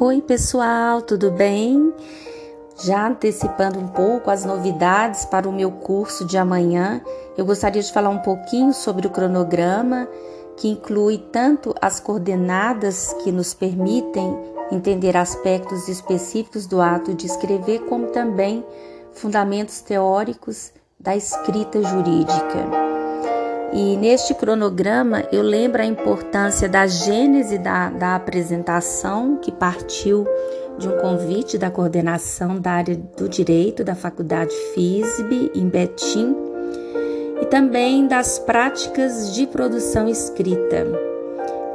Oi, pessoal, tudo bem? Já antecipando um pouco as novidades para o meu curso de amanhã, eu gostaria de falar um pouquinho sobre o cronograma, que inclui tanto as coordenadas que nos permitem entender aspectos específicos do ato de escrever, como também fundamentos teóricos da escrita jurídica. E neste cronograma eu lembro a importância da gênese da, da apresentação, que partiu de um convite da coordenação da área do direito da Faculdade FISB, em Betim, e também das práticas de produção escrita,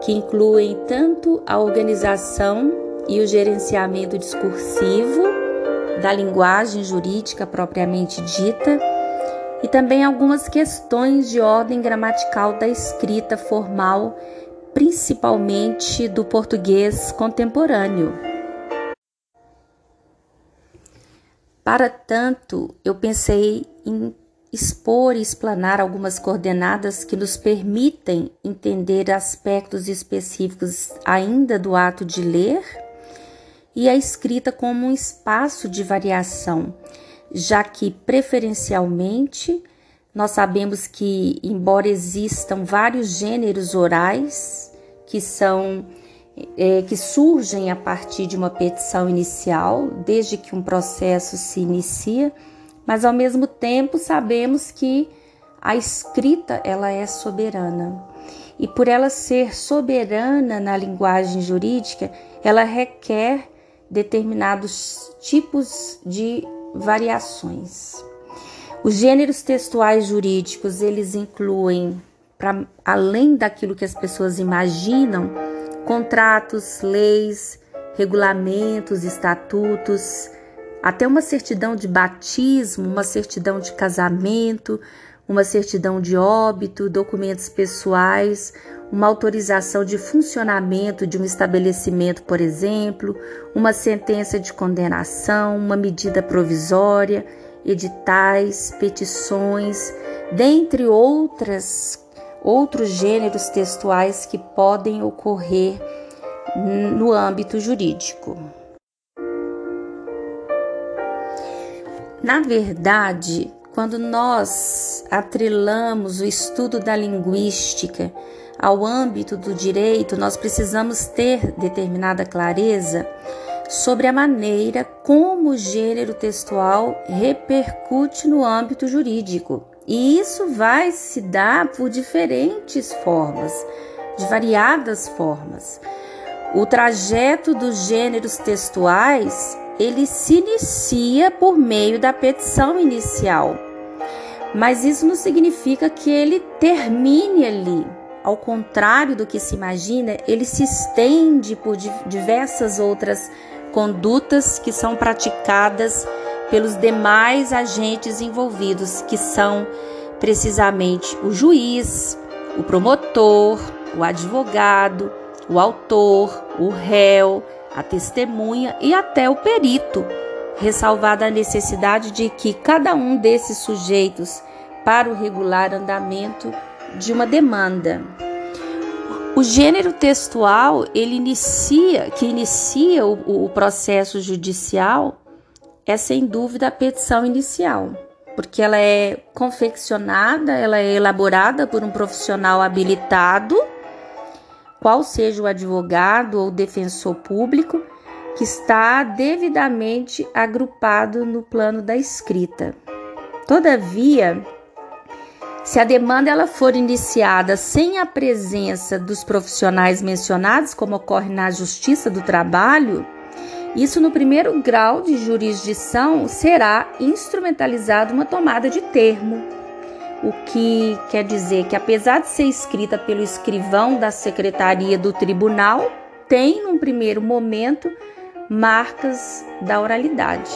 que incluem tanto a organização e o gerenciamento discursivo da linguagem jurídica propriamente dita e também algumas questões de ordem gramatical da escrita formal, principalmente do português contemporâneo. Para tanto, eu pensei em expor e explanar algumas coordenadas que nos permitem entender aspectos específicos ainda do ato de ler e a escrita como um espaço de variação já que preferencialmente nós sabemos que, embora existam vários gêneros orais que são é, que surgem a partir de uma petição inicial, desde que um processo se inicia, mas ao mesmo tempo sabemos que a escrita ela é soberana. E por ela ser soberana na linguagem jurídica, ela requer determinados tipos de variações. Os gêneros textuais jurídicos, eles incluem, para além daquilo que as pessoas imaginam, contratos, leis, regulamentos, estatutos, até uma certidão de batismo, uma certidão de casamento, uma certidão de óbito, documentos pessoais, uma autorização de funcionamento de um estabelecimento, por exemplo, uma sentença de condenação, uma medida provisória, editais, petições, dentre outras outros gêneros textuais que podem ocorrer no âmbito jurídico. Na verdade, quando nós atrelamos o estudo da linguística ao âmbito do direito, nós precisamos ter determinada clareza sobre a maneira como o gênero textual repercute no âmbito jurídico. E isso vai se dar por diferentes formas, de variadas formas. O trajeto dos gêneros textuais, ele se inicia por meio da petição inicial. Mas isso não significa que ele termine ali ao contrário do que se imagina, ele se estende por diversas outras condutas que são praticadas pelos demais agentes envolvidos, que são precisamente o juiz, o promotor, o advogado, o autor, o réu, a testemunha e até o perito, ressalvada a necessidade de que cada um desses sujeitos, para o regular andamento de uma demanda. O gênero textual, ele inicia, que inicia o, o processo judicial, é sem dúvida a petição inicial, porque ela é confeccionada, ela é elaborada por um profissional habilitado, qual seja o advogado ou defensor público, que está devidamente agrupado no plano da escrita. Todavia, se a demanda ela for iniciada sem a presença dos profissionais mencionados, como ocorre na Justiça do Trabalho, isso no primeiro grau de jurisdição será instrumentalizado uma tomada de termo, o que quer dizer que apesar de ser escrita pelo escrivão da secretaria do tribunal, tem num primeiro momento marcas da oralidade.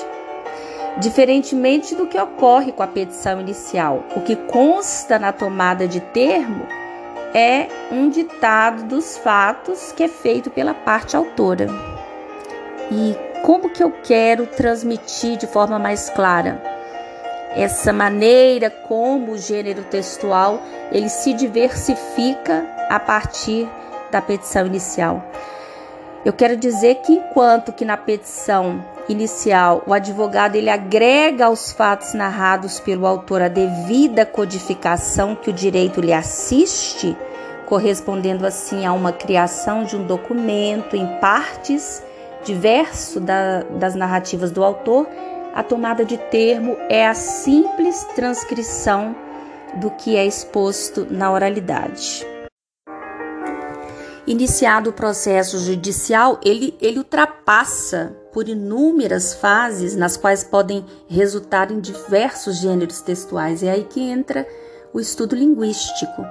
Diferentemente do que ocorre com a petição inicial, o que consta na tomada de termo é um ditado dos fatos que é feito pela parte autora. E como que eu quero transmitir de forma mais clara essa maneira como o gênero textual ele se diversifica a partir da petição inicial? Eu quero dizer que enquanto que na petição inicial o advogado ele agrega aos fatos narrados pelo autor a devida codificação que o direito lhe assiste, correspondendo assim a uma criação de um documento em partes diverso da, das narrativas do autor, a tomada de termo é a simples transcrição do que é exposto na oralidade. Iniciado o processo judicial, ele, ele ultrapassa por inúmeras fases nas quais podem resultar em diversos gêneros textuais. É aí que entra o estudo linguístico,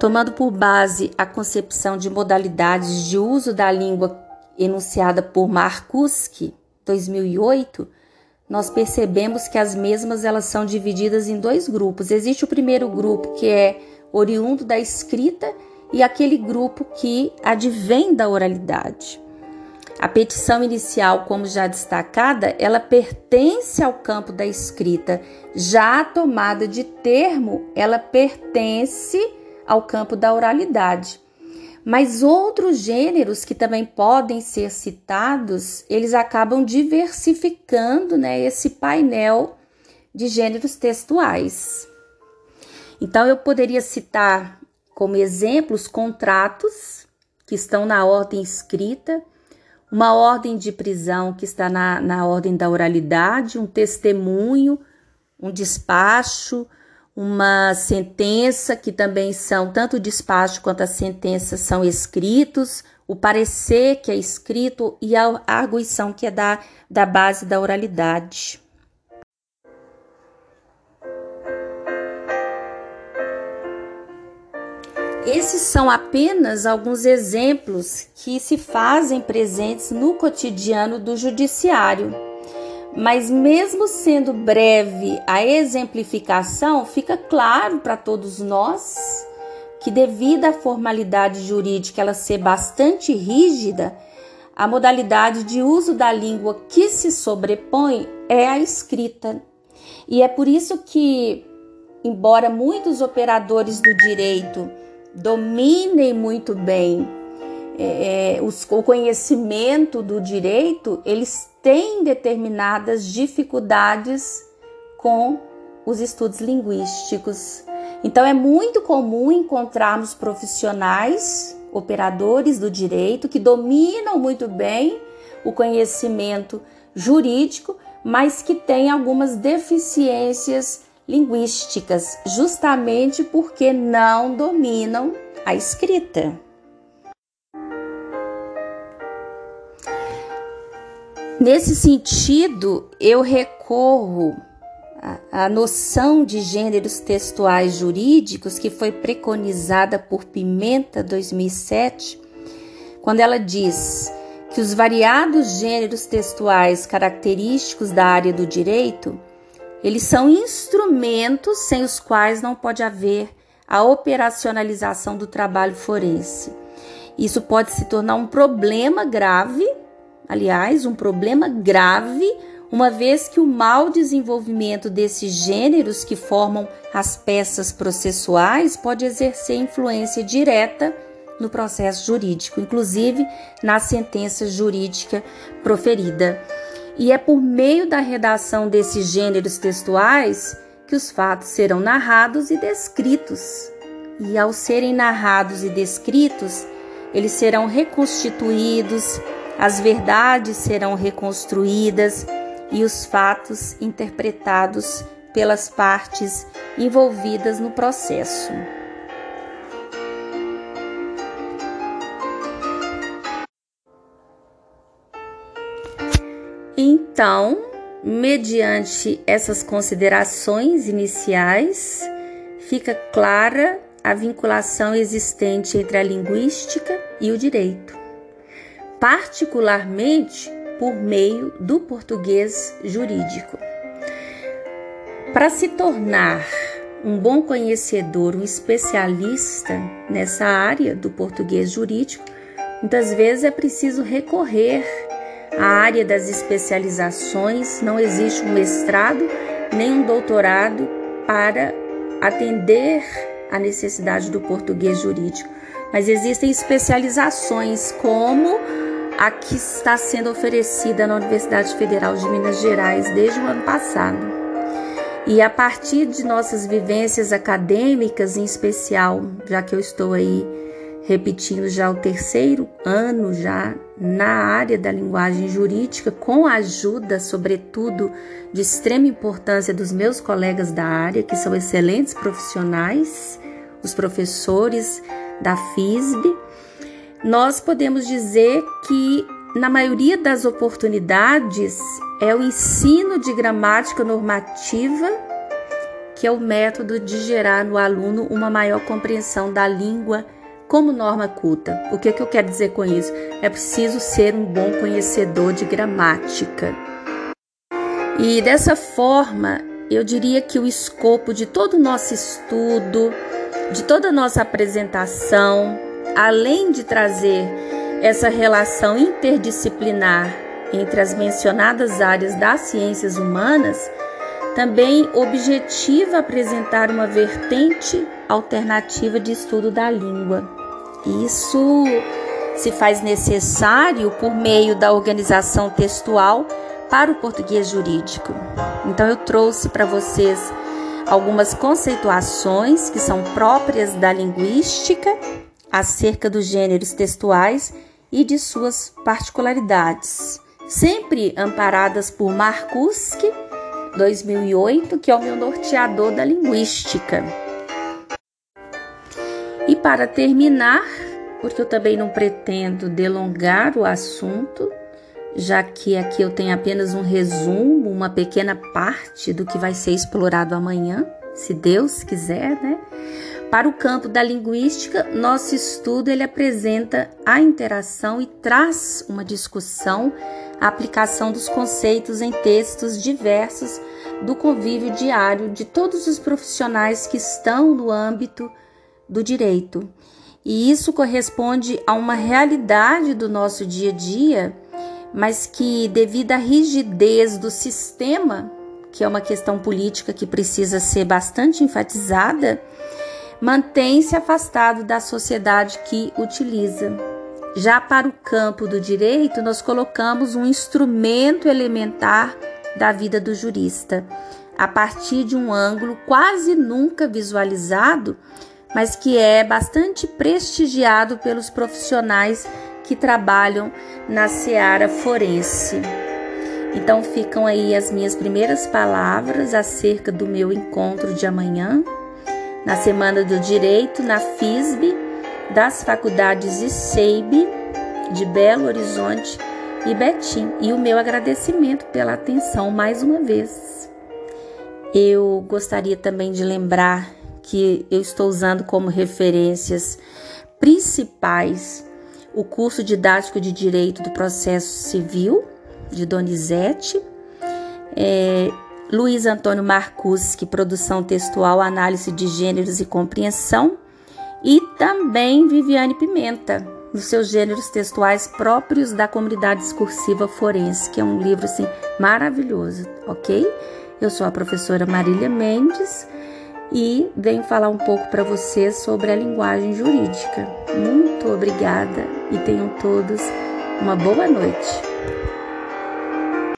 tomando por base a concepção de modalidades de uso da língua enunciada por Markuski, 2008, nós percebemos que as mesmas elas são divididas em dois grupos. Existe o primeiro grupo que é oriundo da escrita e aquele grupo que advém da oralidade. A petição inicial, como já destacada, ela pertence ao campo da escrita. Já a tomada de termo, ela pertence ao campo da oralidade. Mas outros gêneros que também podem ser citados, eles acabam diversificando né, esse painel de gêneros textuais. Então, eu poderia citar como exemplos contratos que estão na ordem escrita, uma ordem de prisão que está na, na ordem da oralidade, um testemunho, um despacho, uma sentença, que também são tanto o despacho quanto a sentença são escritos, o parecer que é escrito e a arguição que é da, da base da oralidade. Esses são apenas alguns exemplos que se fazem presentes no cotidiano do judiciário mas, mesmo sendo breve a exemplificação, fica claro para todos nós que, devido à formalidade jurídica ela ser bastante rígida, a modalidade de uso da língua que se sobrepõe é a escrita. E é por isso que, embora muitos operadores do direito dominem muito bem é, é os, o conhecimento do direito, eles têm determinadas dificuldades com os estudos linguísticos. Então, é muito comum encontrarmos profissionais, operadores do direito, que dominam muito bem o conhecimento jurídico, mas que têm algumas deficiências linguísticas, justamente porque não dominam a escrita. Nesse sentido, eu recorro à noção de gêneros textuais jurídicos que foi preconizada por Pimenta 2007, quando ela diz que os variados gêneros textuais característicos da área do direito, eles são instrumentos sem os quais não pode haver a operacionalização do trabalho forense. Isso pode se tornar um problema grave aliás, um problema grave, uma vez que o mau desenvolvimento desses gêneros que formam as peças processuais pode exercer influência direta no processo jurídico, inclusive na sentença jurídica proferida. E é por meio da redação desses gêneros textuais que os fatos serão narrados e descritos. E ao serem narrados e descritos, eles serão reconstituídos, as verdades serão reconstruídas e os fatos interpretados pelas partes envolvidas no processo. Então, mediante essas considerações iniciais, fica clara a vinculação existente entre a linguística e o direito particularmente por meio do português jurídico. Para se tornar um bom conhecedor, um especialista nessa área do português jurídico, muitas vezes é preciso recorrer à área das especializações, não existe um mestrado nem um doutorado para atender a necessidade do português jurídico, mas existem especializações como a que está sendo oferecida na Universidade Federal de Minas Gerais desde o ano passado. E a partir de nossas vivências acadêmicas, em especial, já que eu estou aí repetindo já o terceiro ano já na área da linguagem jurídica, com a ajuda, sobretudo, de extrema importância dos meus colegas da área, que são excelentes profissionais, os professores da FISB, nós podemos dizer que, na maioria das oportunidades, é o ensino de gramática normativa que é o método de gerar no aluno uma maior compreensão da língua como norma culta. O que, que eu quero dizer com isso? É preciso ser um bom conhecedor de gramática. E dessa forma, eu diria que o escopo de todo o nosso estudo, de toda a nossa apresentação, além de trazer essa relação interdisciplinar entre as mencionadas áreas das ciências humanas, também objetiva apresentar uma vertente alternativa de estudo da língua. Isso se faz necessário por meio da organização textual para o português jurídico. Então eu trouxe para vocês algumas conceituações que são próprias da linguística acerca dos gêneros textuais e de suas particularidades, sempre amparadas por Marcuski 2008, que é o meu norteador da linguística. Para terminar, porque eu também não pretendo delongar o assunto, já que aqui eu tenho apenas um resumo, uma pequena parte do que vai ser explorado amanhã, se Deus quiser, né? Para o campo da linguística, nosso estudo ele apresenta a interação e traz uma discussão, a aplicação dos conceitos em textos diversos do convívio diário de todos os profissionais que estão no âmbito do direito. E isso corresponde a uma realidade do nosso dia a dia, mas que, devido à rigidez do sistema, que é uma questão política que precisa ser bastante enfatizada, mantém-se afastado da sociedade que utiliza. Já para o campo do direito, nós colocamos um instrumento elementar da vida do jurista, a partir de um ângulo quase nunca visualizado, mas que é bastante prestigiado pelos profissionais que trabalham na seara forense. Então ficam aí as minhas primeiras palavras acerca do meu encontro de amanhã na Semana do Direito, na FISB, das faculdades ICEIB, de Belo Horizonte e Betim. E o meu agradecimento pela atenção mais uma vez. Eu gostaria também de lembrar que eu estou usando como referências principais o curso didático de Direito do Processo Civil, de Donizete, é, Luiz Antônio Marcuski, produção textual, análise de gêneros e compreensão, e também Viviane Pimenta, nos seus gêneros textuais próprios da comunidade discursiva forense, que é um livro assim maravilhoso, ok? Eu sou a professora Marília Mendes e venho falar um pouco para vocês sobre a linguagem jurídica. Muito obrigada e tenham todos uma boa noite.